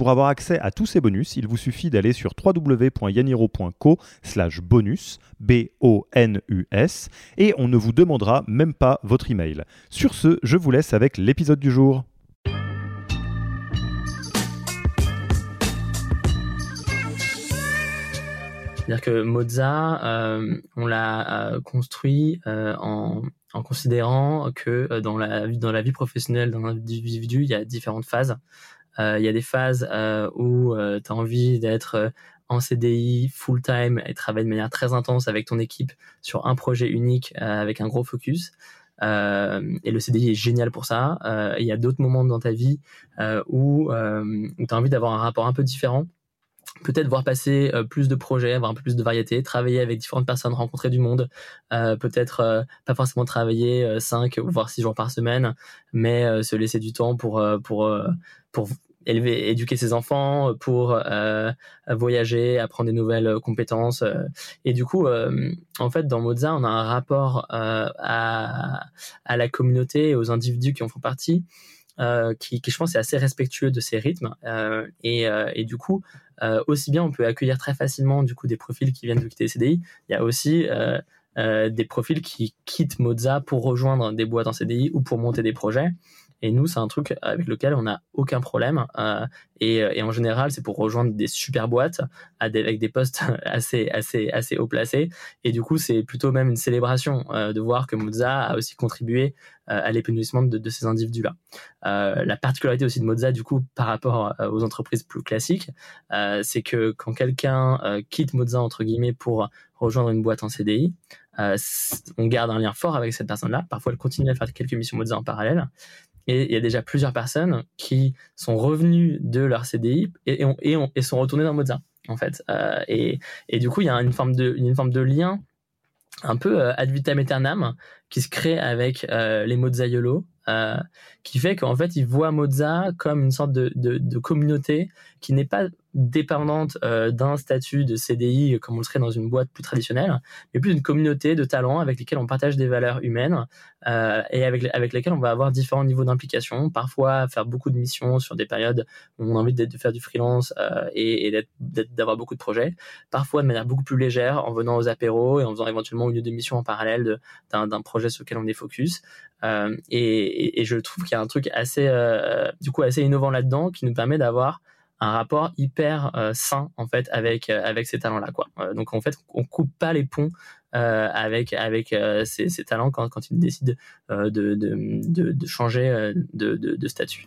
Pour avoir accès à tous ces bonus, il vous suffit d'aller sur www.yaniro.co slash bonus, B-O-N-U-S, et on ne vous demandera même pas votre email. Sur ce, je vous laisse avec l'épisode du jour. C'est-à-dire que Mozart, euh, on l'a euh, construit euh, en, considérant que dans la vie professionnelle d'un individu, il y a différentes phases. Euh, il y a des phases euh, où euh, tu as envie d'être en CDI full time et travailler de manière très intense avec ton équipe sur un projet unique avec un gros focus. Et le CDI est génial pour ça. Il y a d'autres moments dans ta vie où, où tu as envie d'avoir un rapport un peu différent. Peut-être voir passer plus de projets, avoir un peu plus de variété, travailler avec différentes personnes, rencontrer du monde. Peut-être pas forcément travailler 5 voire 6 jours par semaine, mais se laisser du temps pour, pour, pour élever, éduquer ses enfants, pour euh, voyager, apprendre des nouvelles euh, compétences. Euh. Et du coup, en fait, dans Mozart, on a un rapport à, la communauté et aux individus qui en font partie. qui, je pense est assez respectueux de ces rythmes et, du coup aussi bien on peut accueillir très facilement du coup des profils qui viennent de quitter les CDI il y a aussi des profils qui quittent Mozart pour rejoindre des boîtes en CDI ou pour monter des projets et nous, c'est un truc avec lequel on n'a aucun problème. Euh, et, et, en général, c'est pour rejoindre des super boîtes avec des postes assez, assez, assez haut placés. Et du coup, c'est plutôt même une célébration euh, de voir que Moza a aussi contribué euh, à l'épanouissement de, de, ces individus-là. Euh, la particularité aussi de Moza, du coup, par rapport euh, aux entreprises plus classiques, c'est que quand quelqu'un quitte Moza, entre guillemets, pour rejoindre une boîte en CDI, on garde un lien fort avec cette personne-là. Parfois, elle continue à faire quelques missions Moza en parallèle. Et il y a déjà plusieurs personnes qui sont revenues de leur CDI et, sont retournées dans Mozart, en fait. Euh, et, du coup, il y a une forme de, lien un peu euh, ad vitam aeternam qui se crée avec euh, les Mozzaiolo, euh, qui fait qu'en fait, ils voient Mozart comme une sorte de communauté qui n'est pas dépendante euh, d'un statut de CDI comme on le serait dans une boîte plus traditionnelle, mais plus une communauté de talents avec lesquels on partage des valeurs humaines euh, et avec, avec lesquels on va avoir différents niveaux d'implication, parfois faire beaucoup de missions sur des périodes où on a envie de faire du freelance euh, et, et d'avoir beaucoup de projets, parfois de manière beaucoup plus légère en venant aux apéros et en faisant éventuellement une ou deux missions en parallèle d'un projet sur lequel on est focus. Euh, et, et, je trouve qu'il y a un truc assez, euh, du coup, assez innovant là-dedans qui nous permet d'avoir un rapport hyper euh, sain en fait avec euh, avec ces talents là quoi. Euh, donc en fait on coupe pas les ponts avec avec ces, ces, talents quand, quand ils décident de, de, de, de changer de, de statut